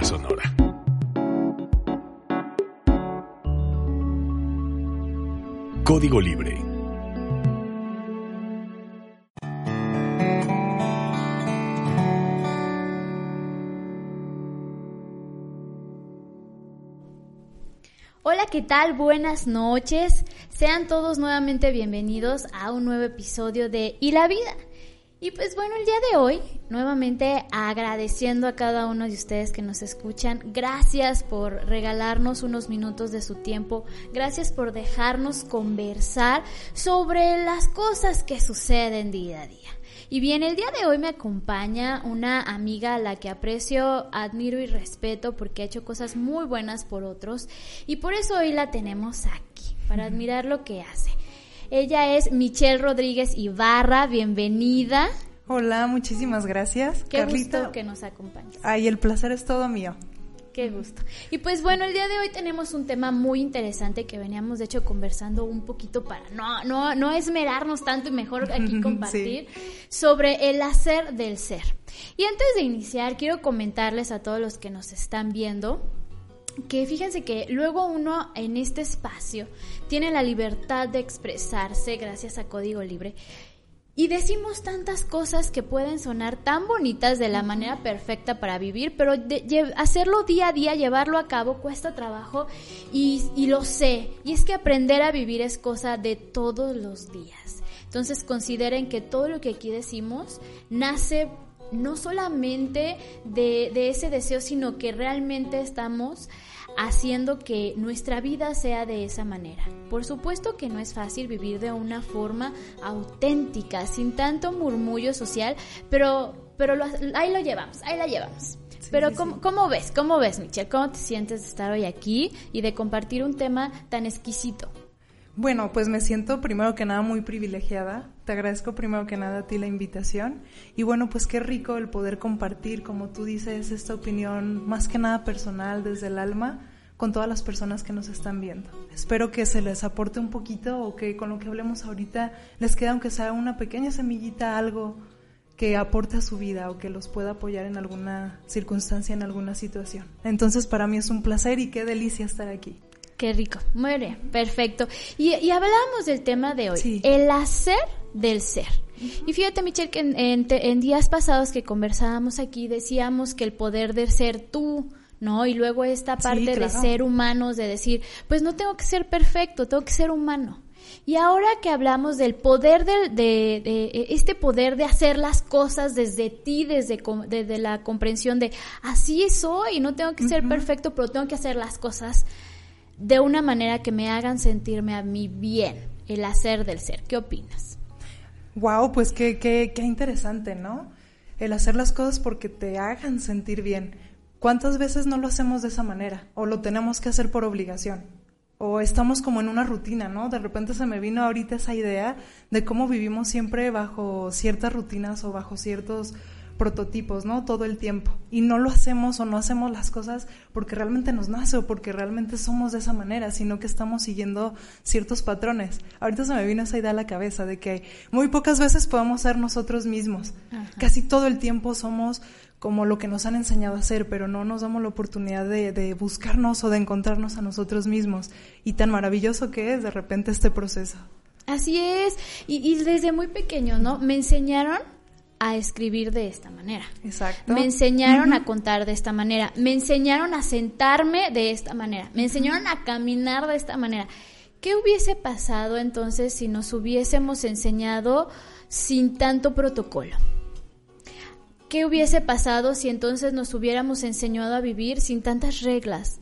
Sonora. Código Libre. Hola, ¿qué tal? Buenas noches. Sean todos nuevamente bienvenidos a un nuevo episodio de Y la vida. Y pues bueno, el día de hoy, nuevamente agradeciendo a cada uno de ustedes que nos escuchan, gracias por regalarnos unos minutos de su tiempo, gracias por dejarnos conversar sobre las cosas que suceden día a día. Y bien, el día de hoy me acompaña una amiga a la que aprecio, admiro y respeto porque ha hecho cosas muy buenas por otros y por eso hoy la tenemos aquí, para admirar lo que hace. Ella es Michelle Rodríguez Ibarra, bienvenida. Hola, muchísimas gracias. Qué gusto que nos acompañes. Ay, el placer es todo mío. Qué gusto. Y pues bueno, el día de hoy tenemos un tema muy interesante que veníamos de hecho conversando un poquito para no, no, no esmerarnos tanto y mejor aquí compartir sobre el hacer del ser. Y antes de iniciar, quiero comentarles a todos los que nos están viendo que fíjense que luego uno en este espacio tiene la libertad de expresarse gracias a código libre y decimos tantas cosas que pueden sonar tan bonitas de la manera perfecta para vivir, pero hacerlo día a día, llevarlo a cabo, cuesta trabajo y, y lo sé. Y es que aprender a vivir es cosa de todos los días. Entonces consideren que todo lo que aquí decimos nace no solamente de, de ese deseo, sino que realmente estamos haciendo que nuestra vida sea de esa manera. Por supuesto que no es fácil vivir de una forma auténtica, sin tanto murmullo social, pero, pero ahí lo llevamos, ahí la llevamos. pero ¿cómo, ¿cómo, ves? ¿Cómo ves, Michelle? ¿Cómo te sientes de estar hoy aquí y de compartir un tema tan exquisito? Bueno, pues me siento primero que nada muy privilegiada. Te agradezco primero que nada a ti la invitación. Y bueno, pues qué rico el poder compartir, como tú dices, esta opinión más que nada personal desde el alma con todas las personas que nos están viendo. Espero que se les aporte un poquito o que con lo que hablemos ahorita les quede aunque sea una pequeña semillita, algo que aporte a su vida o que los pueda apoyar en alguna circunstancia, en alguna situación. Entonces para mí es un placer y qué delicia estar aquí. Qué rico. Muy bien, perfecto. Y, y hablamos del tema de hoy, el hacer del ser. Y fíjate, Michelle, que en, días pasados que conversábamos aquí decíamos que el poder de ser tú, ¿no? Y luego esta parte de ser humanos, de decir, pues no tengo que ser perfecto, tengo que ser humano. Y ahora que hablamos del poder de, de, este poder de hacer las cosas desde ti, desde, desde la comprensión de así soy, no tengo que ser perfecto, pero tengo que hacer las cosas de una manera que me hagan sentirme a mí bien, el hacer del ser. ¿Qué opinas? Wow, pues qué, qué, qué interesante, ¿no? El hacer las cosas porque te hagan sentir bien. ¿Cuántas veces no lo hacemos de esa manera? O lo tenemos que hacer por obligación. O estamos como en una rutina, ¿no? De repente se me vino ahorita esa idea de cómo vivimos siempre bajo ciertas rutinas o bajo ciertos prototipos, ¿no? Todo el tiempo. Y no lo hacemos o no hacemos las cosas porque realmente nos nace o porque realmente somos de esa manera, sino que estamos siguiendo ciertos patrones. Ahorita se me vino esa idea a la cabeza de que muy pocas veces podemos ser nosotros mismos. Casi todo el tiempo somos como lo que nos han enseñado a hacer, pero no nos damos la oportunidad de, buscarnos o de encontrarnos a nosotros mismos. Y tan maravilloso que es de repente este proceso. Así es, y, y desde muy pequeño, ¿no? Me enseñaron a escribir de esta manera. Exacto. Me enseñaron a contar de esta manera. Me enseñaron a sentarme de esta manera. Me enseñaron a caminar de esta manera. ¿Qué hubiese pasado entonces si nos hubiésemos enseñado sin tanto protocolo? ¿Qué hubiese pasado si entonces nos hubiéramos enseñado a vivir sin tantas reglas?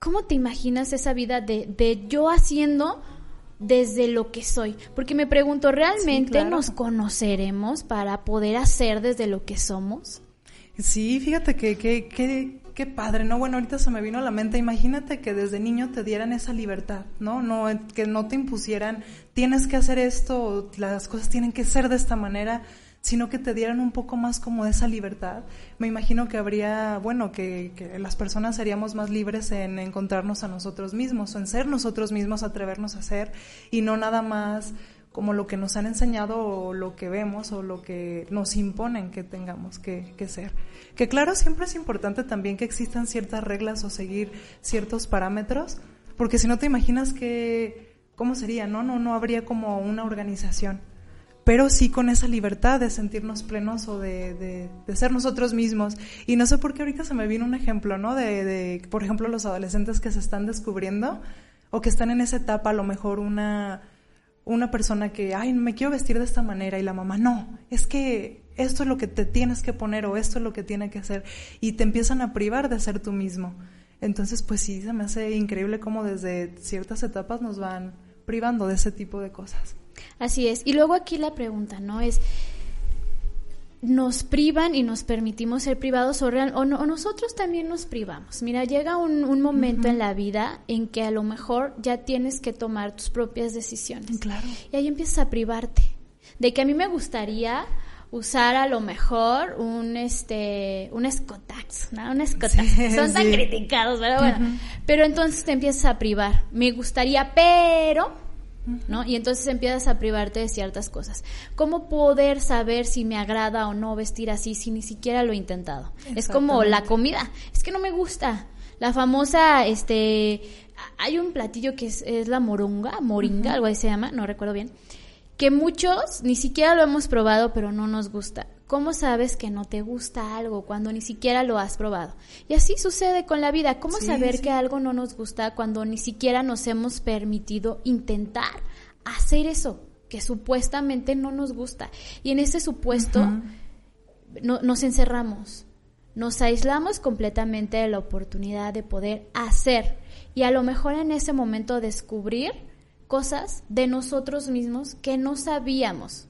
¿Cómo te imaginas esa vida de, de yo haciendo desde lo que soy. Porque me pregunto, ¿realmente nos conoceremos para poder hacer desde lo que somos? Sí, fíjate que, que, que, qué padre, ¿no? Bueno, ahorita se me vino a la mente, imagínate que desde niño te dieran esa libertad, ¿no? no que no te impusieran, tienes que hacer esto, las cosas tienen que ser de esta manera, sino que te dieran un poco más como esa libertad. Me imagino que habría, bueno, que, que, las personas seríamos más libres en encontrarnos a nosotros mismos, o en ser nosotros mismos, atrevernos a ser, y no nada más como lo que nos han enseñado o lo que vemos o lo que nos imponen que tengamos que, que, ser. Que claro, siempre es importante también que existan ciertas reglas o seguir ciertos parámetros, porque si no te imaginas que, ¿cómo sería? No, no, no habría como una organización, pero sí con esa libertad de sentirnos plenos o de, de, ser nosotros mismos. Y no sé por qué ahorita se me vino un ejemplo, ¿no? De, de, por ejemplo, los adolescentes que se están descubriendo o que están en esa etapa, a lo mejor una una persona que, ay, me quiero vestir de esta manera y la mamá, no, es que esto es lo que te tienes que poner o esto es lo que tiene que hacer y te empiezan a privar de ser tú mismo. Entonces, pues sí, se me hace increíble cómo desde ciertas etapas nos van privando de ese tipo de cosas. Así es. Y luego aquí la pregunta, ¿no? Es, nos privan y nos permitimos ser privados o, o, nosotros también nos privamos. Mira, llega un, momento en la vida en que a lo mejor ya tienes que tomar tus propias decisiones. Claro. Y ahí empiezas a privarte. De que a mí me gustaría usar a lo mejor un este un escotax, ¿no? Un escotax. Son tan criticados, pero bueno. Pero entonces te empiezas a privar. Me gustaría, pero ¿no? Y entonces empiezas a privarte de ciertas cosas. ¿Cómo poder saber si me agrada o no vestir así si ni siquiera lo he intentado? Es como la comida, es que no me gusta. La famosa, este, hay un platillo que es, la moronga, moringa, algo así se llama, no recuerdo bien, que muchos ni siquiera lo hemos probado, pero no nos gusta. ¿Cómo sabes que no te gusta algo cuando ni siquiera lo has probado? Y así sucede con la vida. ¿Cómo saber que algo no nos gusta cuando ni siquiera nos hemos permitido intentar hacer eso que supuestamente no nos gusta? Y en ese supuesto nos encerramos, nos aislamos completamente de la oportunidad de poder hacer y a lo mejor en ese momento descubrir cosas de nosotros mismos que no sabíamos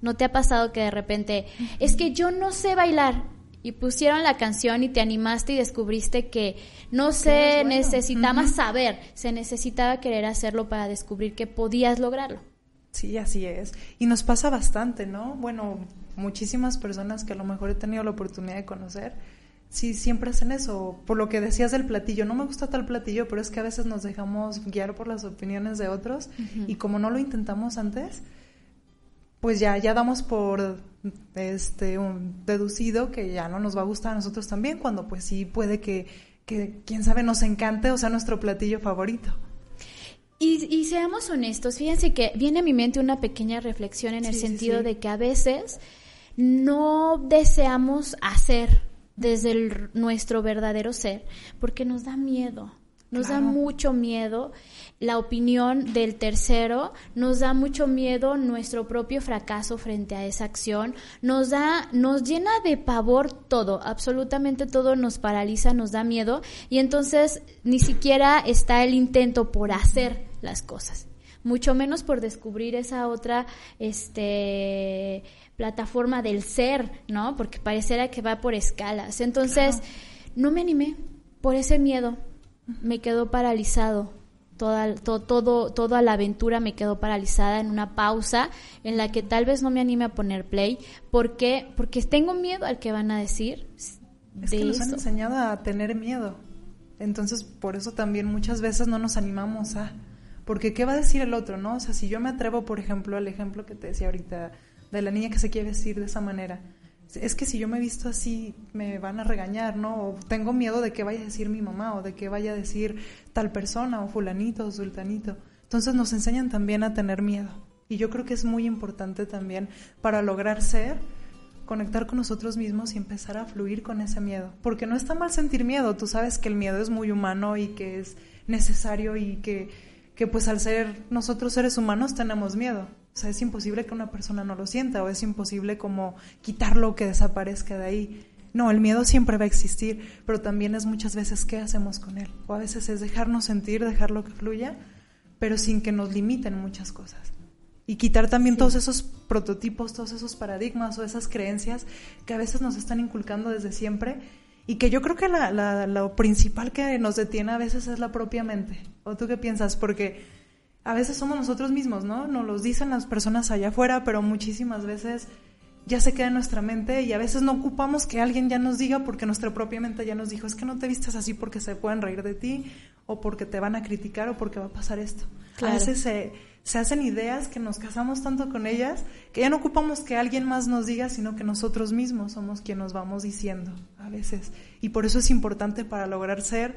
¿No te ha pasado que de repente, es que yo no sé bailar? Y pusieron la canción y te animaste y descubriste que no se necesitaba saber, se necesitaba querer hacerlo para descubrir que podías lograrlo. Sí, así es. Y nos pasa bastante, ¿no? Bueno, muchísimas personas que a lo mejor he tenido la oportunidad de conocer, sí, siempre hacen eso. Por lo que decías del platillo, no me gusta tal platillo, pero es que a veces nos dejamos guiar por las opiniones de otros y como no lo intentamos antes, pues ya, ya damos por este un deducido que ya no nos va a gustar a nosotros también, cuando pues sí puede que, que quién sabe, nos encante o sea nuestro platillo favorito. Y, y, seamos honestos, fíjense que viene a mi mente una pequeña reflexión en el sentido de que a veces no deseamos hacer desde nuestro verdadero ser porque nos da miedo, nos da mucho miedo la opinión del tercero, nos da mucho miedo nuestro propio fracaso frente a esa acción, nos da, nos llena de pavor todo, absolutamente todo nos paraliza, nos da miedo y entonces ni siquiera está el intento por hacer las cosas, mucho menos por descubrir esa otra, este, plataforma del ser, ¿no? Porque pareciera que va por escalas. Entonces, no me animé por ese miedo, me quedó paralizado toda, todo, toda la aventura me quedó paralizada en una pausa en la que tal vez no me anime a poner play. ¿Por qué? Porque tengo miedo al que van a decir. Es que nos han enseñado a tener miedo. Entonces, por eso también muchas veces no nos animamos a... Porque ¿qué va a decir el otro, no? O sea, si yo me atrevo, por ejemplo, al ejemplo que te decía ahorita de la niña que se quiere vestir de esa manera, es que si yo me visto así, me van a regañar, ¿no? O tengo miedo de qué vaya a decir mi mamá, o de qué vaya a decir tal persona, o fulanito, o sultanito. Entonces nos enseñan también a tener miedo. Y yo creo que es muy importante también para lograr ser, conectar con nosotros mismos y empezar a fluir con ese miedo. Porque no está mal sentir miedo, tú sabes que el miedo es muy humano y que es necesario y que, que pues al ser nosotros seres humanos tenemos miedo. O sea, es imposible que una persona no lo sienta o es imposible como quitarlo, que desaparezca de ahí. No, el miedo siempre va a existir, pero también es muchas veces qué hacemos con él. O a veces es dejarnos sentir, dejarlo que fluya, pero sin que nos limiten muchas cosas. Y quitar también todos esos prototipos, todos esos paradigmas o esas creencias que a veces nos están inculcando desde siempre y que yo creo que la, lo principal que nos detiene a veces es la propia mente. ¿O tú qué piensas? Porque a veces somos nosotros mismos, ¿no? Nos lo dicen las personas allá afuera, pero muchísimas veces ya se queda en nuestra mente y a veces no ocupamos que alguien ya nos diga porque nuestra propia mente ya nos dijo, es que no te vistes así porque se pueden reír de ti o porque te van a criticar o porque va a pasar esto. A veces se, se hacen ideas que nos casamos tanto con ellas que ya no ocupamos que alguien más nos diga, sino que nosotros mismos somos quien nos vamos diciendo a veces. Y por eso es importante para lograr ser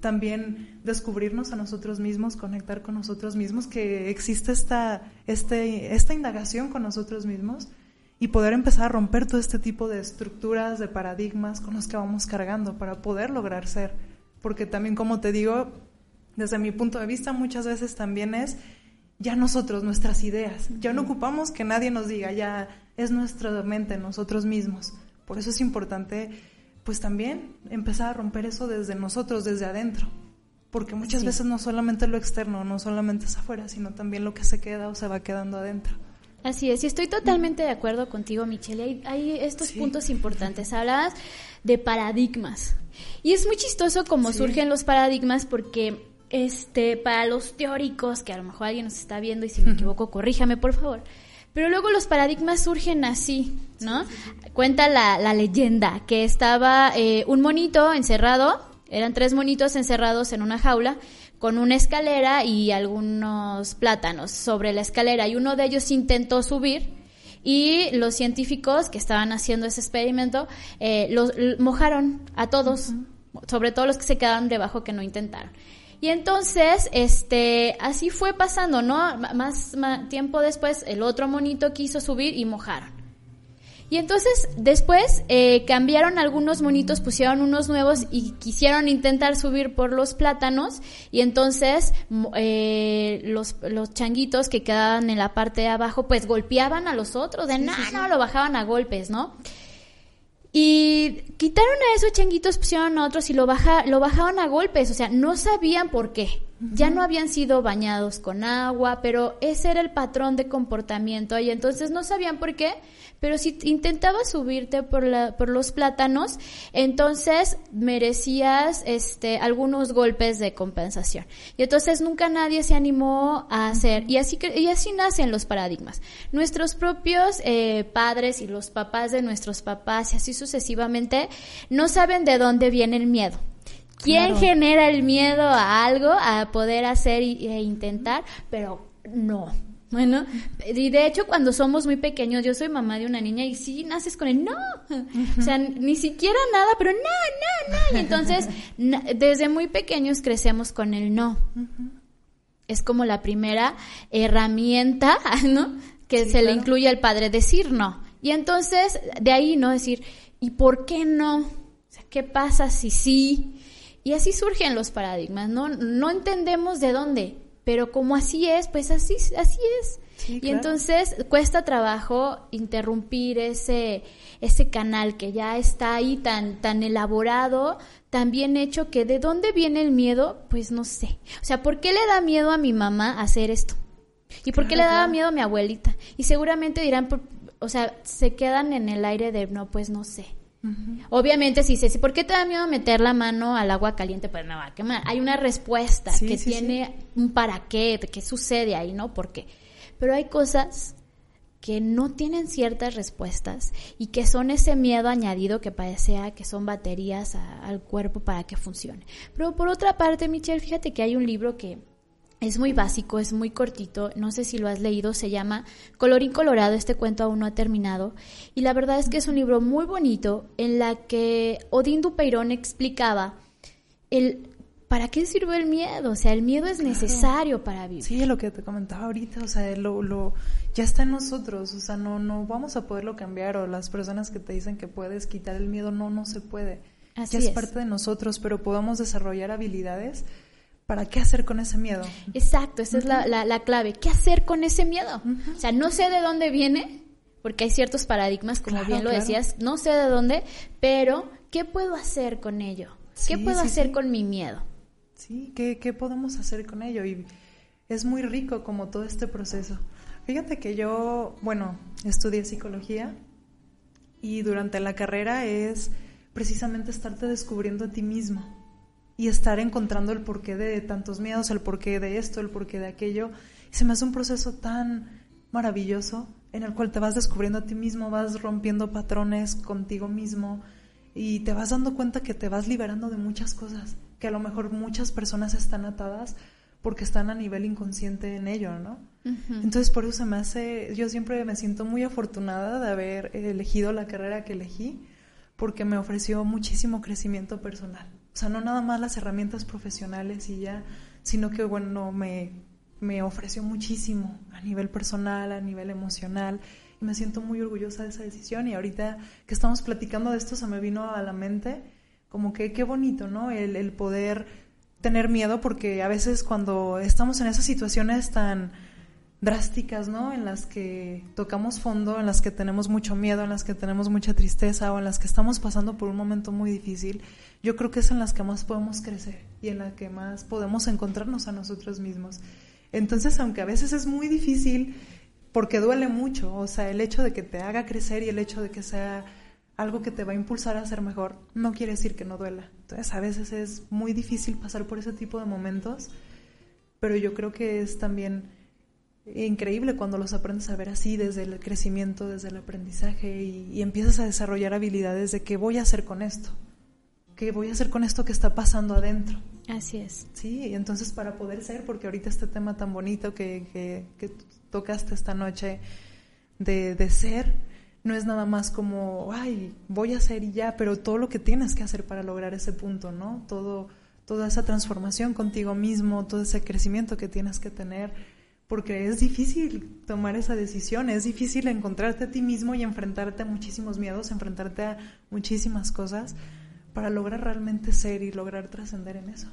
también descubrirnos a nosotros mismos, conectar con nosotros mismos, que existe esta, este, esta indagación con nosotros mismos y poder empezar a romper todo este tipo de estructuras, de paradigmas con los que vamos cargando para poder lograr ser. Porque también, como te digo, desde mi punto de vista, muchas veces también es ya nosotros, nuestras ideas. Ya no ocupamos que nadie nos diga, ya es nuestra mente, nosotros mismos. Por eso es importante, pues también empezar a romper eso desde nosotros, desde adentro. Porque muchas veces no solamente lo externo, no solamente es afuera, sino también lo que se queda o se va quedando adentro. Así es, y estoy totalmente de acuerdo contigo, Michelle. Hay, hay estos puntos importantes. Hablas de paradigmas. Y es muy chistoso cómo surgen los paradigmas porque este, para los teóricos, que a lo mejor alguien nos está viendo y si me equivoco, corríjame por favor. Pero luego los paradigmas surgen así, ¿no? Cuenta la, la, leyenda que estaba eh, un monito encerrado, eran tres monitos encerrados en una jaula con una escalera y algunos plátanos sobre la escalera y uno de ellos intentó subir y los científicos que estaban haciendo ese experimento eh, los mojaron a todos, sobre todo los que se quedaron debajo que no intentaron. Y entonces, este, así fue pasando, ¿no? Más, tiempo después, el otro monito quiso subir y mojaron. Y entonces, después, eh, cambiaron algunos monitos, pusieron unos nuevos y quisieron intentar subir por los plátanos. Y entonces, eh, los, los changuitos que quedaban en la parte de abajo, pues golpeaban a los otros, de nada, no, lo bajaban a golpes, ¿no? Y quitaron a esos changuitos, pusieron a otros y lo, baja, lo bajaban a golpes, o sea, no sabían por qué. Ya no habían sido bañados con agua, pero ese era el patrón de comportamiento y entonces no sabían por qué, pero si intentabas subirte por, la, por los plátanos, entonces merecías este, algunos golpes de compensación. Y entonces nunca nadie se animó a hacer, y así, y así nacen los paradigmas. Nuestros propios eh, padres y los papás de nuestros papás y así sucesivamente no saben de dónde viene el miedo. ¿Quién genera el miedo a algo, a poder hacer e intentar? Pero no, bueno, y de hecho cuando somos muy pequeños, yo soy mamá de una niña y sí naces con el no, o sea, ni siquiera nada, pero no, no, no, y entonces desde muy pequeños crecemos con el no. Es como la primera herramienta, ¿no? Que se le incluye al padre decir no. Y entonces de ahí, ¿no? Decir, ¿y por qué no? O sea, ¿qué pasa si sí? Y así surgen los paradigmas, ¿no? No entendemos de dónde, pero como así es, pues así, así es. y entonces cuesta trabajo interrumpir ese, ese canal que ya está ahí tan, tan elaborado, tan bien hecho, que de dónde viene el miedo, pues no sé. O sea, ¿por qué le da miedo a mi mamá hacer esto? ¿Y por qué le daba miedo a mi abuelita? Y seguramente dirán, o sea, se quedan en el aire de, no, pues no sé. Obviamente, si dices, ¿por qué te da miedo meter la mano al agua caliente? Pues me va a quemar. Hay una respuesta que tiene un para qué, qué sucede ahí, ¿no? ¿Por qué? Pero hay cosas que no tienen ciertas respuestas y que son ese miedo añadido que parecía que son baterías al cuerpo para que funcione. Pero por otra parte, Michelle, fíjate que hay un libro que es muy básico, es muy cortito, no sé si lo has leído, se llama Colorín Colorado, este cuento aún no ha terminado, y la verdad es que es un libro muy bonito en la que Odín Dupeirón explicaba el ¿para qué sirve el miedo? O sea, el miedo es necesario para vivir. Sí, lo que te comentaba ahorita, o sea, lo, lo, ya está en nosotros, o sea, no, no vamos a poderlo cambiar, o las personas que te dicen que puedes quitar el miedo, no, no se puede. Así ya es, es parte de nosotros, pero podemos desarrollar habilidades ¿para qué hacer con ese miedo? Exacto, esa es la, la, clave. ¿Qué hacer con ese miedo? O sea, no sé de dónde viene, porque hay ciertos paradigmas, como bien lo decías, no sé de dónde, pero ¿qué puedo hacer con ello? ¿Qué puedo hacer con mi miedo? Sí, ¿qué, ¿qué podemos hacer con ello? Y es muy rico como todo este proceso. Fíjate que yo, bueno, estudié psicología y durante la carrera es precisamente estarte descubriendo a ti mismo y estar encontrando el porqué de tantos miedos, el porqué de esto, el porqué de aquello. Y se me hace un proceso tan maravilloso en el cual te vas descubriendo a ti mismo, vas rompiendo patrones contigo mismo y te vas dando cuenta que te vas liberando de muchas cosas, que a lo mejor muchas personas están atadas porque están a nivel inconsciente en ello, ¿no? Entonces por eso se me hace, yo siempre me siento muy afortunada de haber elegido la carrera que elegí, porque me ofreció muchísimo crecimiento personal. O sea, no nada más las herramientas profesionales y ya, sino que, bueno, me, me ofreció muchísimo a nivel personal, a nivel emocional, y me siento muy orgullosa de esa decisión. Y ahorita que estamos platicando de esto, se me vino a la mente como que qué bonito, ¿no? El, el poder tener miedo, porque a veces cuando estamos en esas situaciones tan drásticas, ¿no? En las que tocamos fondo, en las que tenemos mucho miedo, en las que tenemos mucha tristeza o en las que estamos pasando por un momento muy difícil, yo creo que es en las que más podemos crecer y en las que más podemos encontrarnos a nosotros mismos. Entonces, aunque a veces es muy difícil, porque duele mucho, o sea, el hecho de que te haga crecer y el hecho de que sea algo que te va a impulsar a ser mejor, no quiere decir que no duela. Entonces, a veces es muy difícil pasar por ese tipo de momentos, pero yo creo que es también increíble cuando los aprendes a ver así, desde el crecimiento, desde el aprendizaje y, empiezas a desarrollar habilidades de qué voy a hacer con esto, qué voy a hacer con esto que está pasando adentro. Así es. Sí, y entonces para poder ser, porque ahorita este tema tan bonito que, que, tocaste esta noche de, de ser, no es nada más como, ay, voy a hacer y ya, pero todo lo que tienes que hacer para lograr ese punto, ¿no? Todo, toda esa transformación contigo mismo, todo ese crecimiento que tienes que tener porque es difícil tomar esa decisión, es difícil encontrarte a ti mismo y enfrentarte a muchísimos miedos, enfrentarte a muchísimas cosas para lograr realmente ser y lograr trascender en eso.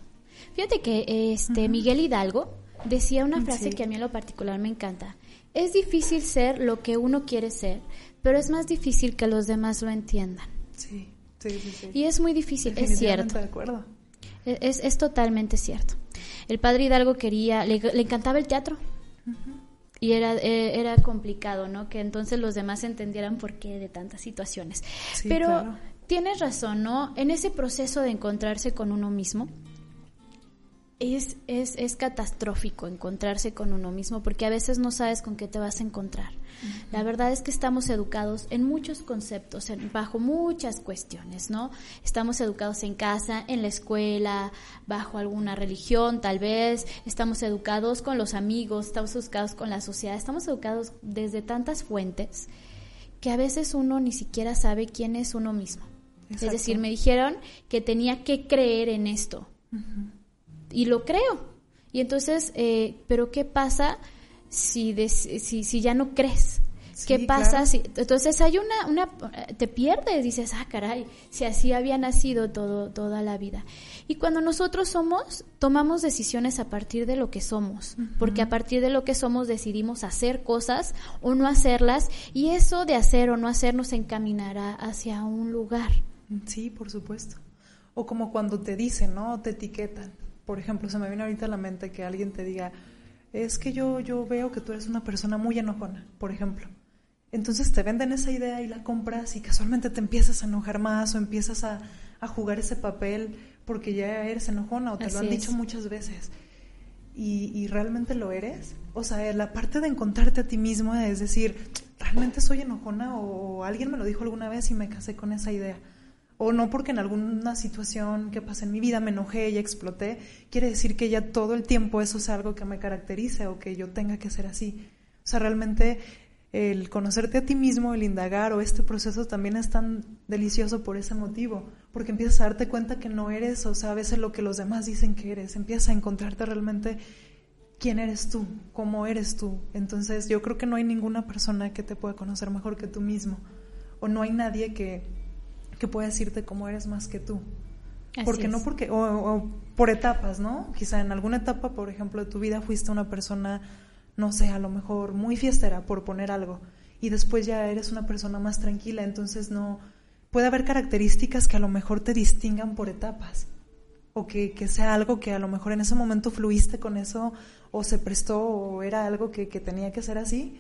Fíjate que este Miguel Hidalgo decía una frase que a mí en lo particular me encanta. Es difícil ser lo que uno quiere ser, pero es más difícil que los demás lo entiendan. Sí, sí, sí. Y es muy difícil, es cierto. de acuerdo. E, es, es, totalmente cierto. El padre Hidalgo quería, le, le encantaba el teatro y era, eh, era complicado, ¿no? Que entonces los demás entendieran por qué de tantas situaciones. Pero tienes razón, ¿no? En ese proceso de encontrarse con uno mismo, es, es, es, catastrófico encontrarse con uno mismo porque a veces no sabes con qué te vas a encontrar. La verdad es que estamos educados en muchos conceptos, bajo muchas cuestiones, ¿no? Estamos educados en casa, en la escuela, bajo alguna religión tal vez, estamos educados con los amigos, estamos educados con la sociedad, estamos educados desde tantas fuentes que a veces uno ni siquiera sabe quién es uno mismo. Es decir, me dijeron que tenía que creer en esto y lo creo. Y entonces, eh, ¿pero qué pasa si, si, si ya no crees? ¿Qué pasa si entonces hay una una te pierdes dices ah caray si así había nacido todo toda la vida y cuando nosotros somos tomamos decisiones a partir de lo que somos porque a partir de lo que somos decidimos hacer cosas o no hacerlas y eso de hacer o no hacer nos encaminará hacia un lugar. Sí por supuesto. O como cuando te dicen no te etiquetan por ejemplo, se me viene ahorita a la mente que alguien te diga, es que yo, yo veo que tú eres una persona muy enojona, por ejemplo. Entonces te venden esa idea y la compras y casualmente te empiezas a enojar más o empiezas a, jugar ese papel porque ya eres enojona o te lo han dicho muchas veces. Y, y, realmente lo eres. O sea, la parte de encontrarte a ti mismo es decir, ¿realmente soy enojona? O alguien me lo dijo alguna vez y me casé con esa idea o no porque en alguna situación que pasa en mi vida me enojé y exploté, quiere decir que ya todo el tiempo eso es algo que me caracterice o que yo tenga que ser así. O sea, realmente el conocerte a ti mismo, el indagar o este proceso también es tan delicioso por ese motivo, porque empiezas a darte cuenta que no eres, o sea, a veces lo que los demás dicen que eres, empiezas a encontrarte realmente quién eres tú, cómo eres tú. Entonces yo creo que no hay ninguna persona que te pueda conocer mejor que tú mismo, o no hay nadie que que pueda decirte cómo eres más que tú. porque no porque, o, por etapas, ¿no? Quizá en alguna etapa, por ejemplo, de tu vida fuiste una persona, no sé, a lo mejor muy fiestera, por poner algo, y después ya eres una persona más tranquila, entonces no, puede haber características que a lo mejor te distingan por etapas. o que, que, sea algo que a lo mejor en ese momento fluiste con eso o se prestó o era algo que, que tenía que ser así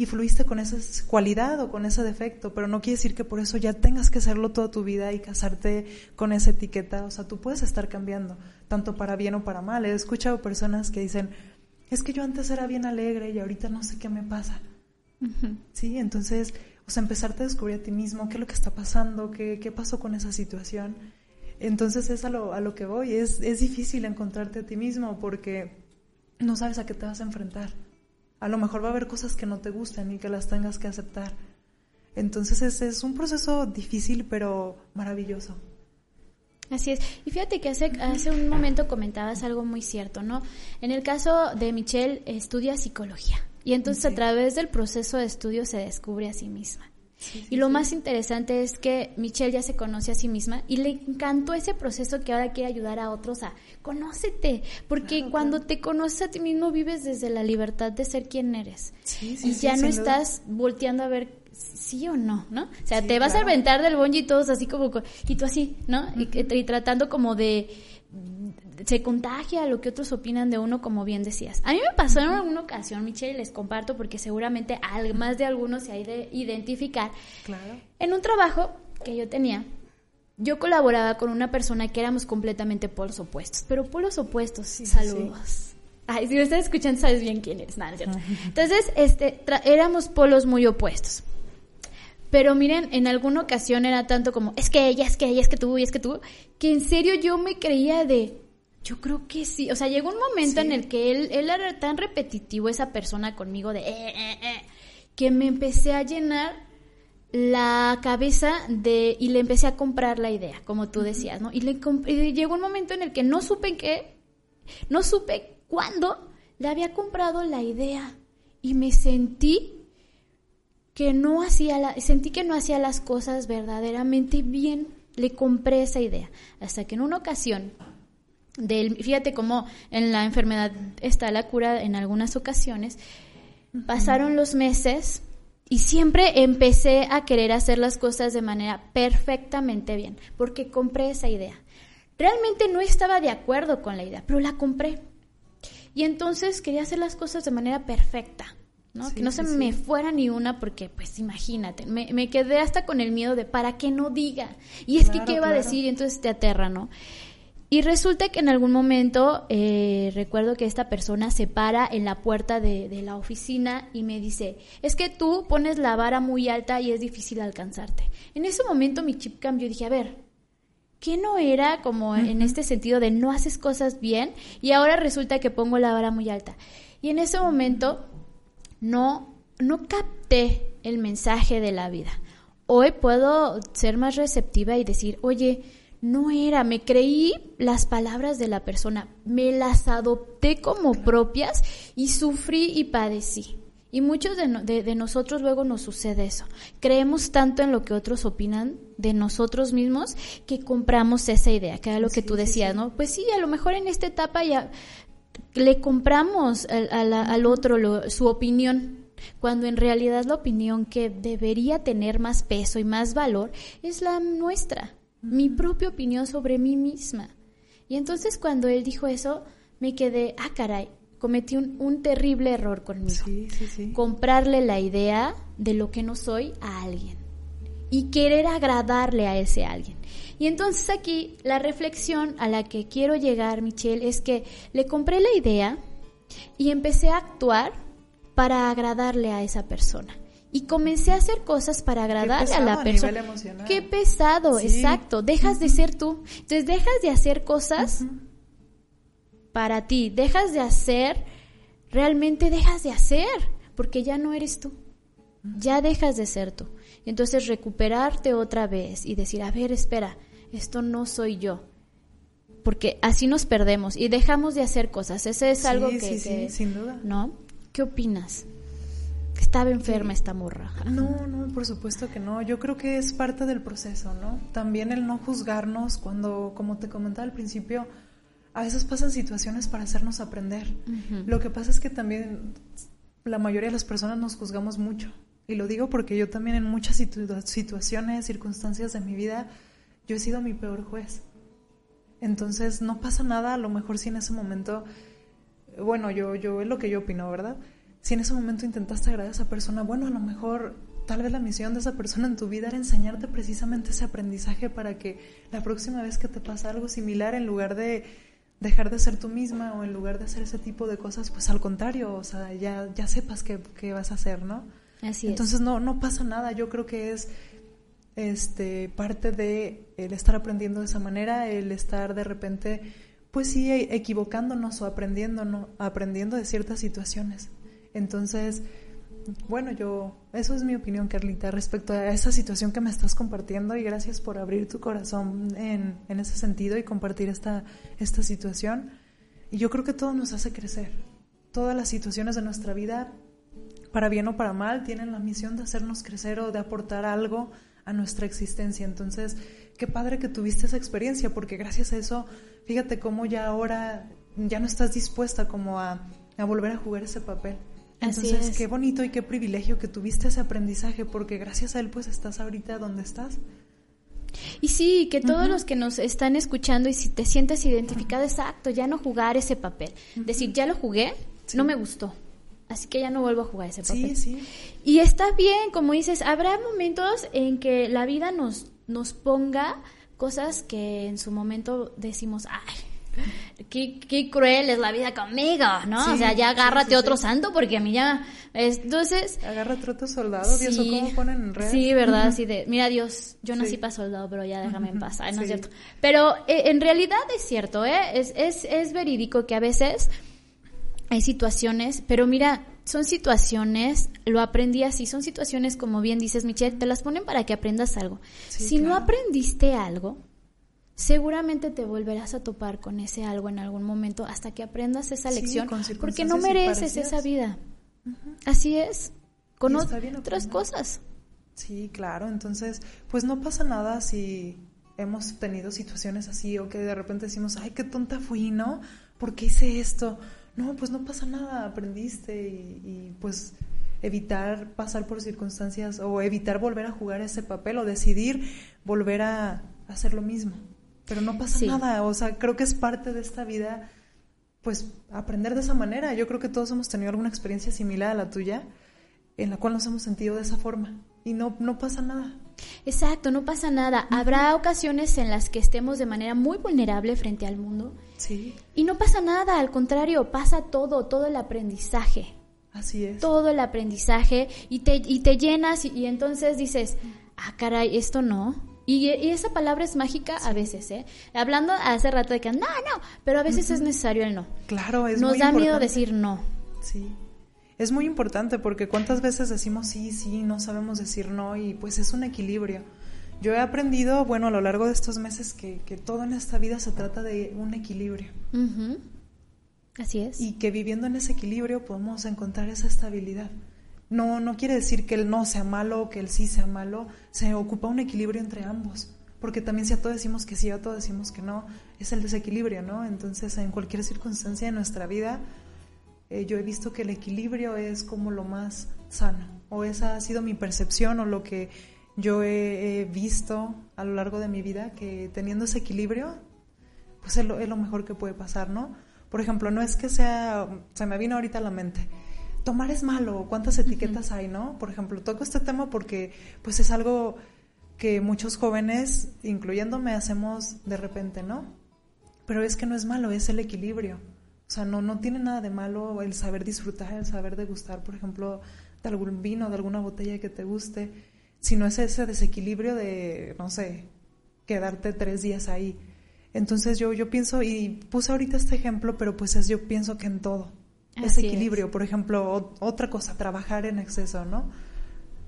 y fluiste con esa cualidad o con ese defecto, pero no quiere decir que por eso ya tengas que hacerlo toda tu vida y casarte con esa etiqueta, o sea, tú puedes estar cambiando, tanto para bien o para mal. He escuchado personas que dicen, es que yo antes era bien alegre y ahorita no sé qué me pasa. Sí, entonces, o sea, empezarte a descubrir a ti mismo qué es lo que está pasando, qué, qué pasó con esa situación. Entonces es a lo, a lo que voy, es, es difícil encontrarte a ti mismo porque no sabes a qué te vas a enfrentar. A lo mejor va a haber cosas que no te gustan y que las tengas que aceptar. Entonces es, es un proceso difícil pero maravilloso. Así es. Y fíjate que hace, hace un momento comentabas algo muy cierto, ¿no? En el caso de Michelle, estudia psicología. Y entonces a través del proceso de estudio se descubre a sí misma y lo más interesante es que Michelle ya se conoce a sí misma y le encantó ese proceso que ahora quiere ayudar a otros a conócete, porque cuando te conoces a ti mismo vives desde la libertad de ser quien eres. y ya no estás volteando a ver sí o no, ¿no? O sea, te vas a aventar del bonji y todos así como, y tú así, ¿no? y tratando como de se contagia lo que otros opinan de uno, como bien decías. A mí me pasó en alguna ocasión, Michelle, y les comparto porque seguramente más de algunos se ha de identificar. Claro. En un trabajo que yo tenía, yo colaboraba con una persona que éramos completamente polos opuestos, pero polos opuestos, saludos. Ay, si me estás escuchando, sabes bien quién nada, Entonces, este, éramos polos muy opuestos. Pero miren, en alguna ocasión era tanto como, es que ella, es que ella, es que tú, y es que tú, que en serio yo me creía de, yo creo que sí. O sea, llegó un momento en el que él, él era tan repetitivo, esa persona conmigo, de, eh, eh, eh, que me empecé a llenar la cabeza de, y le empecé a comprar la idea, como tú decías, ¿no? Y, le y llegó un momento en el que no supe qué, no supe cuándo le había comprado la idea y me sentí que no hacía la, sentí que no hacía las cosas verdaderamente bien. Le compré esa idea. Hasta que en una ocasión, del, fíjate cómo en la enfermedad está la cura en algunas ocasiones, pasaron los meses y siempre empecé a querer hacer las cosas de manera perfectamente bien, porque compré esa idea. Realmente no estaba de acuerdo con la idea, pero la compré. Y entonces quería hacer las cosas de manera perfecta. ¿no? que no se me fuera ni una porque, pues imagínate, me, quedé hasta con el miedo de para que no diga. Y es que, ¿qué va a decir? Y entonces te aterra, ¿no? Y resulta que en algún momento eh, recuerdo que esta persona se para en la puerta de, de, la oficina y me dice, es que tú pones la vara muy alta y es difícil alcanzarte. En ese momento mi chip cambió y dije, a ver, ¿qué no era como en este sentido de no haces cosas bien y ahora resulta que pongo la vara muy alta? Y en ese momento no, no capté el mensaje de la vida. Hoy puedo ser más receptiva y decir, oye, no era, me creí las palabras de la persona, me las adopté como propias y sufrí y padecí. Y muchos de, de, nosotros luego nos sucede eso. Creemos tanto en lo que otros opinan de nosotros mismos que compramos esa idea, que era lo que tú decías, ¿no? Pues sí, a lo mejor en esta etapa ya le compramos al, otro su opinión, cuando en realidad la opinión que debería tener más peso y más valor es la nuestra, mi propia opinión sobre mí misma. Y entonces cuando él dijo eso, me quedé, ah, caray, cometí un, terrible error conmigo. Comprarle la idea de lo que no soy a alguien y querer agradarle a ese alguien. Y entonces aquí la reflexión a la que quiero llegar, Michelle, es que le compré la idea y empecé a actuar para agradarle a esa persona. Y comencé a hacer cosas para agradarle a la persona. Qué pesado, exacto. Dejas de ser tú. Entonces dejas de hacer cosas para ti. Dejas de hacer, realmente dejas de hacer, porque ya no eres tú. Ya dejas de ser tú. Entonces recuperarte otra vez y decir, a ver, espera, esto no soy yo. Porque así nos perdemos y dejamos de hacer cosas. Ese es algo que... Sí, sí, sin duda. ¿No? ¿Qué opinas? Estaba enferma esta morra. No, no, por supuesto que no. Yo creo que es parte del proceso, ¿no? También el no juzgarnos cuando, como te comentaba al principio, a veces pasan situaciones para hacernos aprender. Lo que pasa es que también la mayoría de las personas nos juzgamos mucho. Y lo digo porque yo también en muchas situaciones, circunstancias de mi vida, yo he sido mi peor juez. Entonces no pasa nada, a lo mejor si en ese momento, bueno, yo, yo es lo que yo opino, ¿verdad? Si en ese momento intentaste agradar a esa persona, bueno, a lo mejor tal vez la misión de esa persona en tu vida era enseñarte precisamente ese aprendizaje para que la próxima vez que te pasa algo similar, en lugar de dejar de ser tú misma o en lugar de hacer ese tipo de cosas, pues al contrario, o sea, ya, ya sepas qué, qué vas a hacer, ¿no? Así Entonces no, no pasa nada, yo creo que es este parte de el estar aprendiendo de esa manera, el estar de repente, pues sí, equivocándonos o aprendiendo, ¿no? aprendiendo de ciertas situaciones. Entonces, bueno, yo, eso es mi opinión, Carlita, respecto a esa situación que me estás compartiendo y gracias por abrir tu corazón en, en ese sentido y compartir esta, esta situación. Y yo creo que todo nos hace crecer. Todas las situaciones de nuestra vida, para bien o para mal, tienen la misión de hacernos crecer o de aportar algo a nuestra existencia. Entonces, qué padre que tuviste esa experiencia, porque gracias a eso, fíjate cómo ya ahora ya no estás dispuesta como a, a volver a jugar ese papel. Entonces, qué bonito y qué privilegio que tuviste ese aprendizaje, porque gracias a él pues estás ahorita donde estás. Y sí, que todos los que nos están escuchando y si te sientes identificado, exacto, ya no jugar ese papel. Decir, ya lo jugué, no me gustó. Así que ya no vuelvo a jugar ese papel. Sí, sí. Y está bien, como dices, habrá momentos en que la vida nos, nos ponga cosas que en su momento decimos, ay, Qué, qué, cruel es la vida conmigo, ¿no? o sea, ya agárrate otro santo porque a mí ya... Entonces... Agárrate otro soldado, Dios, ¿cómo ponen en red? Sí, ¿verdad? Así de, mira Dios, yo nací para soldado, pero ya déjame en paz, ¿no es cierto? Pero eh, en realidad es cierto, ¿eh? Es, es, es verídico que a veces hay situaciones, pero mira, son situaciones, lo aprendí así, son situaciones como bien dices Michelle, te las ponen para que aprendas algo. si no aprendiste algo, seguramente te volverás a topar con ese algo en algún momento hasta que aprendas esa lección, porque no mereces esa vida. Así es, con otras cosas. Sí, claro, entonces, pues no pasa nada si hemos tenido situaciones así o que de repente decimos, ay, qué tonta fui, ¿no? ¿Por qué hice esto? No, pues no pasa nada, aprendiste y, y pues evitar pasar por circunstancias o evitar volver a jugar ese papel o decidir volver a hacer lo mismo pero no pasa nada, o sea, creo que es parte de esta vida, pues aprender de esa manera. Yo creo que todos hemos tenido alguna experiencia similar a la tuya, en la cual nos hemos sentido de esa forma, y no, no pasa nada. Exacto, no pasa nada. Habrá ocasiones en las que estemos de manera muy vulnerable frente al mundo. Sí. Y no pasa nada, al contrario, pasa todo, todo el aprendizaje. Así es. Todo el aprendizaje y te, y te llenas y entonces dices, ah, caray, esto no, y, esa palabra es mágica a veces, ¿eh? Hablando hace rato de que no, no, pero a veces es necesario el no. Claro, es Nos da miedo decir no. Sí. Es muy importante porque cuántas veces decimos sí, sí, no sabemos decir no y pues es un equilibrio. Yo he aprendido, bueno, a lo largo de estos meses que, que todo en esta vida se trata de un equilibrio. Así es. Y que viviendo en ese equilibrio podemos encontrar esa estabilidad. No, no quiere decir que el no sea malo o que el sí sea malo, se ocupa un equilibrio entre ambos, porque también si a todo decimos que sí, a todo decimos que no, es el desequilibrio, ¿no? Entonces, en cualquier circunstancia de nuestra vida, eh, yo he visto que el equilibrio es como lo más sano, o esa ha sido mi percepción o lo que yo he, visto a lo largo de mi vida, que teniendo ese equilibrio, pues es lo, es lo mejor que puede pasar, ¿no? Por ejemplo, no es que sea, se me vino ahorita a la mente, tomar es malo, cuántas etiquetas hay, ¿no? Por ejemplo, toco este tema porque pues es algo que muchos jóvenes, incluyéndome, hacemos de repente, ¿no? Pero es que no es malo, es el equilibrio. O sea, no, no tiene nada de malo el saber disfrutar, el saber degustar, por ejemplo, de algún vino, de alguna botella que te guste, sino es ese desequilibrio de, no sé, quedarte tres días ahí. Entonces yo, yo pienso, y puse ahorita este ejemplo, pero pues es yo pienso que en todo ese equilibrio. Por ejemplo, otra cosa, trabajar en exceso, ¿no?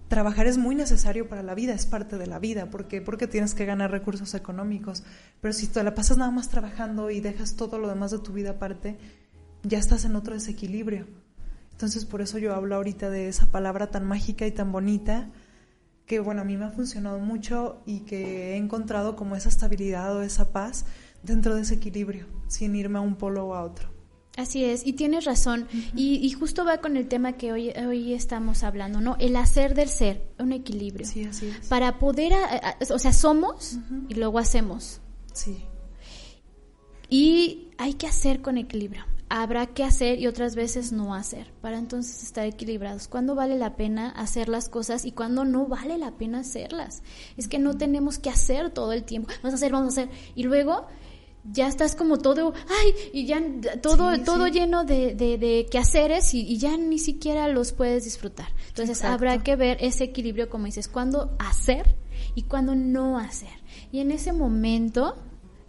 Trabajar es muy necesario para la vida, es parte de la vida, porque porque tienes que ganar recursos económicos, pero si te la pasas nada más trabajando y dejas todo lo demás de tu vida aparte, ya estás en otro desequilibrio. Entonces, por eso yo hablo ahorita de esa palabra tan mágica y tan bonita que bueno, a mí me ha funcionado mucho y que he encontrado como esa estabilidad o esa paz dentro de ese equilibrio, sin irme a un polo o a otro. Así es, y tienes razón. y, justo va con el tema que hoy, hoy estamos hablando, ¿no? El hacer del ser, un equilibrio. Sí, así es. Para poder, o sea, somos y luego hacemos. Sí. Y hay que hacer con equilibrio. Habrá que hacer y otras veces no hacer para entonces estar equilibrados. ¿Cuándo vale la pena hacer las cosas y cuándo no vale la pena hacerlas? Es que no tenemos que hacer todo el tiempo. Vamos a hacer, vamos a hacer. Y luego ya estás como todo, ay, y ya todo, todo lleno de, de, quehaceres y, ya ni siquiera los puedes disfrutar. Entonces habrá que ver ese equilibrio, como dices, cuándo hacer y cuándo no hacer. Y en ese momento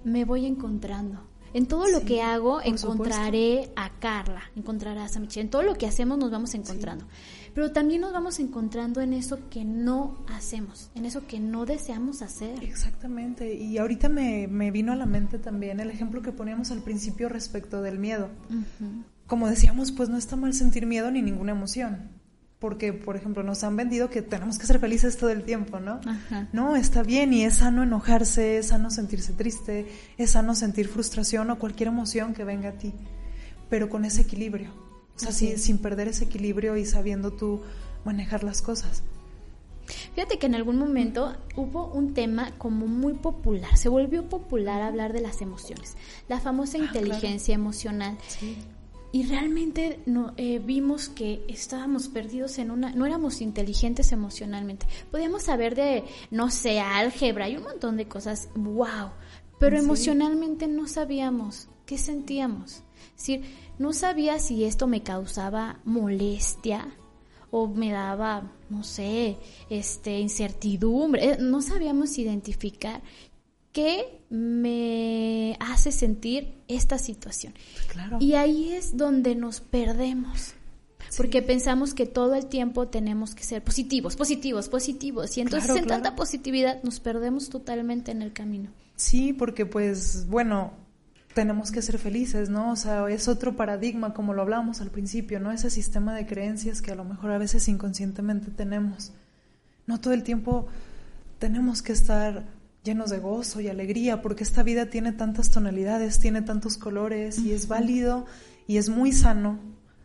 me voy encontrando. En todo lo que hago encontraré a Carla, encontrarás a Michelle. En todo lo que hacemos nos vamos encontrando. Pero también nos vamos encontrando en eso que no hacemos, en eso que no deseamos hacer. Exactamente. Y ahorita me, me vino a la mente también el ejemplo que poníamos al principio respecto del miedo. Como decíamos, pues no está mal sentir miedo ni ninguna emoción porque, por ejemplo, nos han vendido que tenemos que ser felices todo el tiempo, ¿no? No, está bien y es sano enojarse, es sano sentirse triste, es sano sentir frustración o cualquier emoción que venga a ti, pero con ese equilibrio, o sea, sin perder ese equilibrio y sabiendo tú manejar las cosas. Fíjate que en algún momento hubo un tema como muy popular, se volvió popular hablar de las emociones, la famosa ah, inteligencia emocional. Sí y realmente no, eh, vimos que estábamos perdidos en una, no éramos inteligentes emocionalmente. Podíamos saber de, no sé, álgebra y un montón de cosas, wow, pero emocionalmente no sabíamos qué sentíamos. Es decir, no sabía si esto me causaba molestia o me daba, no sé, este, incertidumbre, eh, no sabíamos identificar qué me hace sentir esta situación. Y ahí es donde nos perdemos. Porque pensamos que todo el tiempo tenemos que ser positivos, positivos, positivos. Y entonces en tanta positividad nos perdemos totalmente en el camino. Sí, porque pues bueno, tenemos que ser felices, ¿no? O sea, es otro paradigma, como lo hablábamos al principio, ¿no? Ese sistema de creencias que a lo mejor a veces inconscientemente tenemos. No todo el tiempo tenemos que estar llenos de gozo y alegría, porque esta vida tiene tantas tonalidades, tiene tantos colores y es válido y es muy sano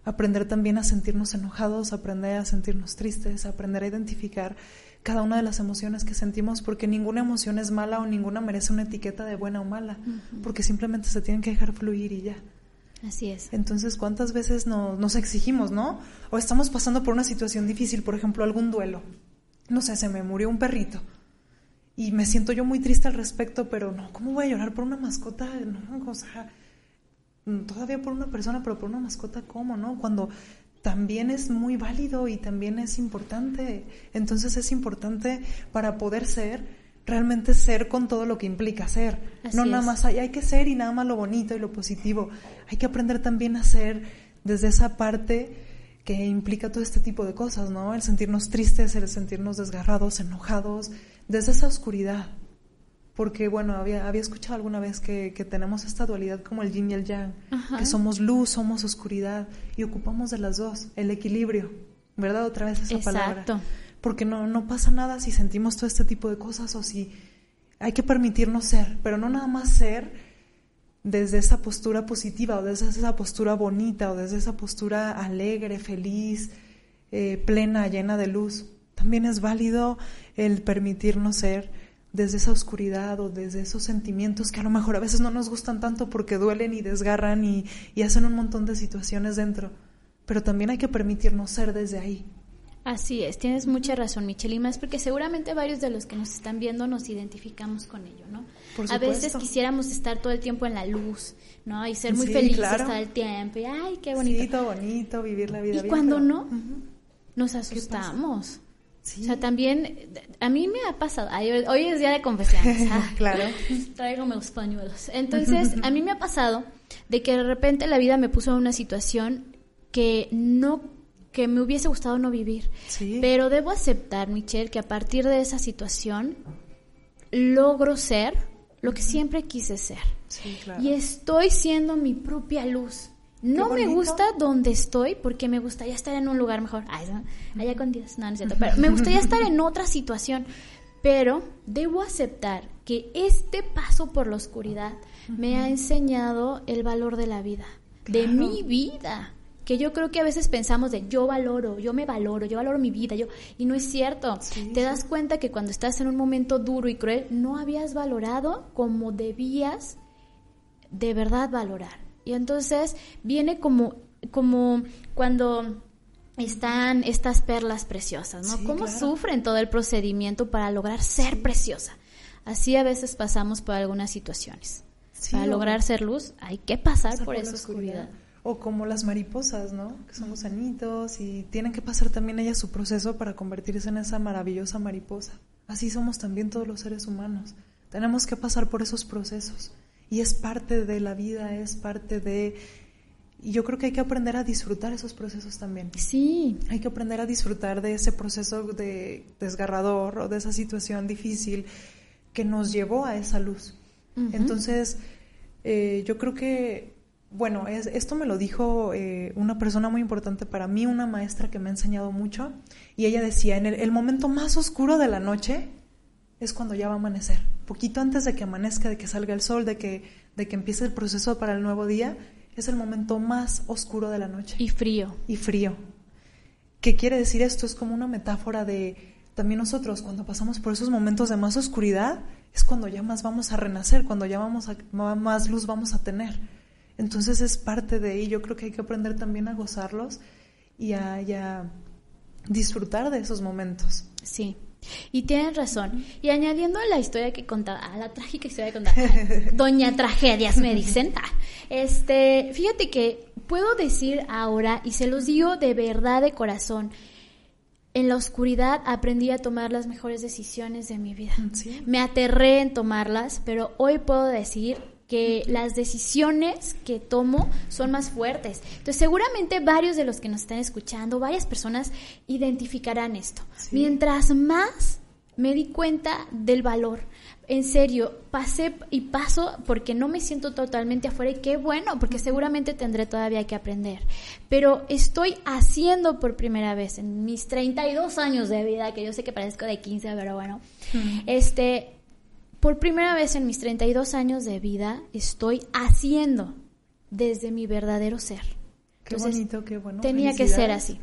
aprender también a sentirnos enojados, aprender a sentirnos tristes, aprender a identificar cada una de las emociones que sentimos, porque ninguna emoción es mala o ninguna merece una etiqueta de buena o mala, porque simplemente se tienen que dejar fluir y ya. Así es. Entonces, ¿cuántas veces nos exigimos, no? O estamos pasando por una situación difícil, por ejemplo, algún duelo. No sé, se me murió un perrito y me siento yo muy triste al respecto, pero no, ¿cómo voy a llorar por una mascota? No, o sea, todavía por una persona, pero por una mascota, ¿cómo, no? Cuando también es muy válido y también es importante. Entonces es importante para poder ser, realmente ser con todo lo que implica ser. no nada más hay, hay que ser y nada más lo bonito y lo positivo. Hay que aprender también a ser desde esa parte que implica todo este tipo de cosas, ¿no? El sentirnos tristes, el sentirnos desgarrados, enojados, desde esa oscuridad. Porque, bueno, había, había escuchado alguna vez que, tenemos esta dualidad como el yin y el yang, que somos luz, somos oscuridad, y ocupamos de las dos, el equilibrio, ¿verdad? Otra vez esa Exacto. palabra. Porque no, no pasa nada si sentimos todo este tipo de cosas o si hay que permitirnos ser, pero no nada más ser desde esa postura positiva o desde esa postura bonita o desde esa postura alegre, feliz, eh, plena, llena de luz. También es válido el permitirnos ser desde esa oscuridad o desde esos sentimientos que a lo mejor a veces no nos gustan tanto porque duelen y desgarran y, hacen un montón de situaciones dentro. Pero también hay que permitirnos ser desde ahí. Así es, tienes mucha razón, Michelle, y más porque seguramente varios de los que nos están viendo nos identificamos con ello, ¿no? a veces quisiéramos estar todo el tiempo en la luz, ¿no? Y ser muy felices todo el tiempo, y ay, qué bonito. Sí, todo bonito, vivir la vida. Y cuando no, nos asustamos. O sea, también, a mí me ha pasado, hoy es día de confesiones. Ah, claro. Traigo mis pañuelos. Entonces, a mí me ha pasado de que de repente la vida me puso en una situación que no, que me hubiese gustado no vivir. Sí. Pero debo aceptar, Michelle, que a partir de esa situación logro ser lo que siempre quise ser. Sí, claro. Y estoy siendo mi propia luz. No me gusta donde estoy porque me gustaría estar en un lugar mejor. allá con Dios, no, no es cierto. Pero me gustaría estar en otra situación. Pero debo aceptar que este paso por la oscuridad me ha enseñado el valor de la vida, de mi vida. Que yo creo que a veces pensamos de yo valoro, yo me valoro, yo valoro mi vida, yo y no es cierto. Te das cuenta que cuando estás en un momento duro y cruel no habías valorado como debías de verdad valorar. Y entonces viene como, como cuando están estas perlas preciosas, ¿no? ¿Cómo sufren todo el procedimiento para lograr ser preciosa? Así a veces pasamos por algunas situaciones. para lograr ser luz hay que pasar, por, esa oscuridad. O como las mariposas, ¿no? Que son gusanitos y tienen que pasar también ellas su proceso para convertirse en esa maravillosa mariposa. Así somos también todos los seres humanos. Tenemos que pasar por esos procesos. Y es parte de la vida, es parte de y yo creo que hay que aprender a disfrutar esos procesos también. Sí. Hay que aprender a disfrutar de ese proceso de desgarrador o de esa situación difícil que nos llevó a esa luz. Entonces, eh, yo creo que, bueno, es, esto me lo dijo eh, una persona muy importante para mí, una maestra que me ha enseñado mucho, y ella decía, en el, el momento más oscuro de la noche es cuando ya va a amanecer. Poquito antes de que amanezca, de que salga el sol, de que, de que empiece el proceso para el nuevo día, es el momento más oscuro de la noche. Y frío. Y frío. ¿Qué quiere decir esto? Es como una metáfora de también nosotros cuando pasamos por esos momentos de más oscuridad es cuando ya más vamos a renacer, cuando ya vamos a, más luz vamos a tener. Entonces es parte de ahí. Yo creo que hay que aprender también a gozarlos y a, y a disfrutar de esos momentos. Sí. Y tienen razón. Y añadiendo a la historia que contaba, a la trágica historia que contaba, Doña Tragedias me dicen, ah, este, fíjate que puedo decir ahora, y se los digo de verdad de corazón, en la oscuridad aprendí a tomar las mejores decisiones de mi vida. Me aterré en tomarlas, pero hoy puedo decir que las decisiones que tomo son más fuertes. Entonces, seguramente varios de los que nos están escuchando, varias personas identificarán esto. Mientras más me di cuenta del valor. En serio, pasé y paso porque no me siento totalmente afuera y qué bueno, porque seguramente tendré todavía que aprender. Pero estoy haciendo por primera vez en mis 32 años de vida, que yo sé que parezco de 15, pero bueno, este, por primera vez en mis 32 años de vida estoy haciendo desde mi verdadero ser. Qué bonito, qué bueno. Tenía que ser así.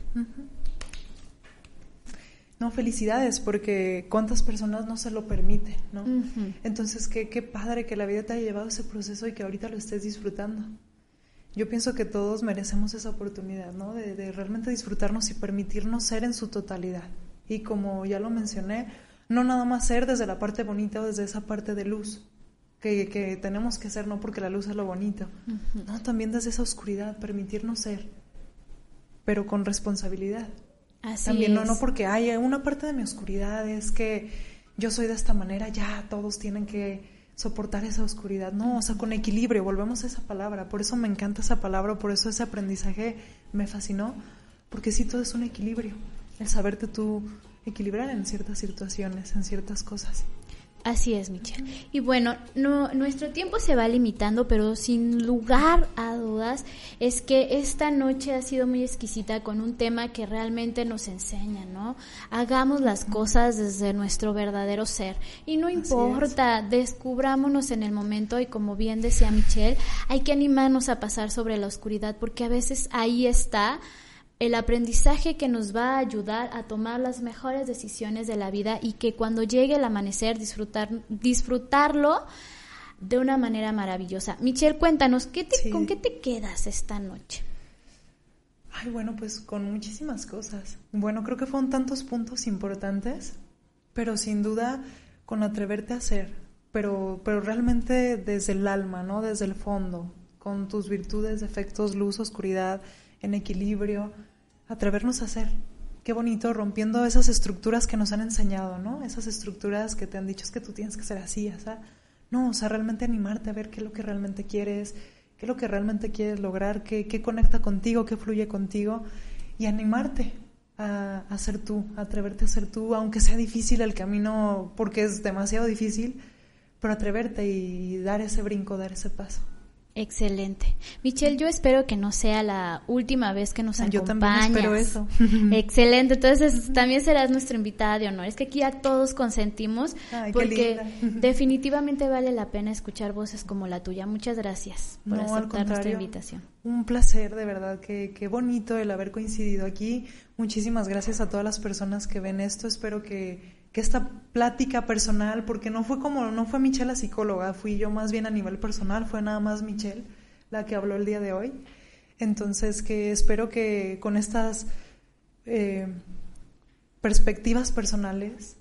No, felicidades, porque cuántas personas no se lo permiten, ¿no? Entonces, qué, qué padre que la vida te haya llevado ese proceso y que ahorita lo estés disfrutando. Yo pienso que todos merecemos esa oportunidad, ¿no? De, de realmente disfrutarnos y permitirnos ser en su totalidad. Y como ya lo mencioné, no nada más ser desde la parte bonita o desde esa parte de luz que, que tenemos que ser, no porque la luz es lo bonito, no, también desde esa oscuridad, permitirnos ser, pero con responsabilidad. Así también no, no porque hay una parte de mi oscuridad es que yo soy de esta manera, ya todos tienen que soportar esa oscuridad, no, o sea, con equilibrio, volvemos a esa palabra, por eso me encanta esa palabra, por eso ese aprendizaje me fascinó, porque sí, todo es un equilibrio, el saberte tú equilibrar en ciertas situaciones, en ciertas cosas. Así es, Michelle. Y bueno, no, nuestro tiempo se va limitando, pero sin lugar a dudas es que esta noche ha sido muy exquisita con un tema que realmente nos enseña, ¿no? Hagamos las cosas desde nuestro verdadero ser. Y no importa, descubrámonos en el momento y como bien decía Michelle, hay que animarnos a pasar sobre la oscuridad porque a veces ahí está el aprendizaje que nos va a ayudar a tomar las mejores decisiones de la vida y que cuando llegue el amanecer disfrutar, disfrutarlo de una manera maravillosa. Michelle, cuéntanos, ¿qué ¿con qué te quedas esta noche? Ay, bueno, pues con muchísimas cosas. Bueno, creo que fueron tantos puntos importantes, pero sin duda con atreverte a hacer, pero, pero realmente desde el alma, ¿no? Desde el fondo, con tus virtudes, defectos, luz, oscuridad, en equilibrio, atrevernos a hacer. Qué bonito, rompiendo esas estructuras que nos han enseñado, ¿no? Esas estructuras que te han dicho es que tú tienes que ser así, o sea, no, o sea, realmente animarte a ver qué es lo que realmente quieres, qué es lo que realmente quieres lograr, qué, qué conecta contigo, qué fluye contigo, y animarte a, a ser tú, a atreverte a ser tú, aunque sea difícil el camino, porque es demasiado difícil, pero atreverte y dar ese brinco, dar ese paso. Excelente. Michelle, yo espero que no sea la última vez que nos acompañas. Yo también espero eso. Excelente. Entonces, también serás nuestra invitada de honor. Es que aquí ya todos consentimos porque definitivamente vale la pena escuchar voces como la tuya. Muchas gracias por aceptar nuestra invitación. Un placer, de verdad. Qué, qué bonito el haber coincidido aquí. Muchísimas gracias a todas las personas que ven esto. Espero que que esta plática personal, porque no fue como, no fue Michelle la psicóloga, fui yo más bien a nivel personal, fue nada más Michelle la que habló el día de hoy. Entonces, que espero que con estas eh, perspectivas personales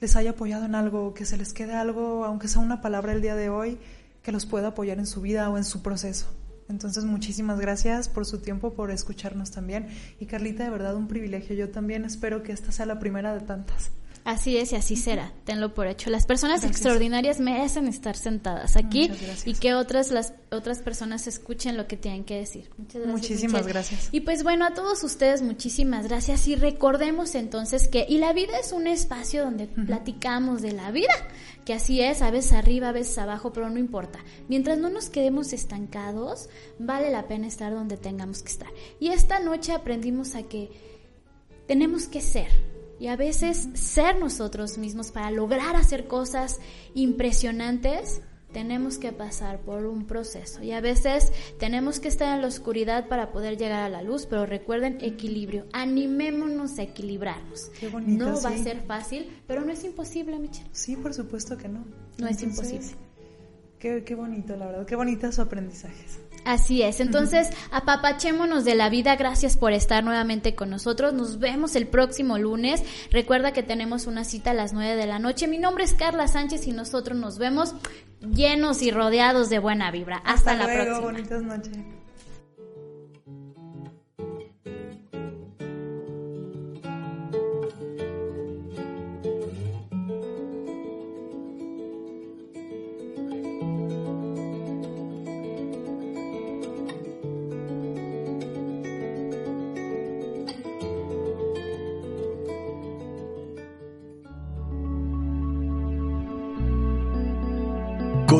les haya apoyado en algo, que se les quede algo, aunque sea una palabra el día de hoy, que los pueda apoyar en su vida o en su proceso. Entonces, muchísimas gracias por su tiempo, por escucharnos también. Y Carlita, de verdad, un privilegio. Yo también espero que esta sea la primera de tantas. Así es y así será, tenlo por hecho. Las personas extraordinarias merecen estar sentadas aquí y que otras las otras personas escuchen lo que tienen que decir. Muchas gracias. Muchísimas gracias. Y pues bueno, a todos ustedes muchísimas gracias y recordemos entonces que y la vida es un espacio donde platicamos de la vida, que así es, a veces arriba, a veces abajo, pero no importa. Mientras no nos quedemos estancados, vale la pena estar donde tengamos que estar. Y esta noche aprendimos a que tenemos que ser y a veces ser nosotros mismos para lograr hacer cosas impresionantes, tenemos que pasar por un proceso. Y a veces tenemos que estar en la oscuridad para poder llegar a la luz, pero recuerden equilibrio. Animémonos a equilibrarnos. Qué bonito, no va a ser fácil, pero no es imposible, Michelle. Sí, por supuesto que no. No es imposible. Qué, qué bonito, la verdad. Qué bonitos su aprendizajes. Así es, entonces apapachémonos de la vida, gracias por estar nuevamente con nosotros, nos vemos el próximo lunes, recuerda que tenemos una cita a las 9 de la noche, mi nombre es Carla Sánchez y nosotros nos vemos llenos y rodeados de buena vibra, hasta, la próxima. Bonitas noches.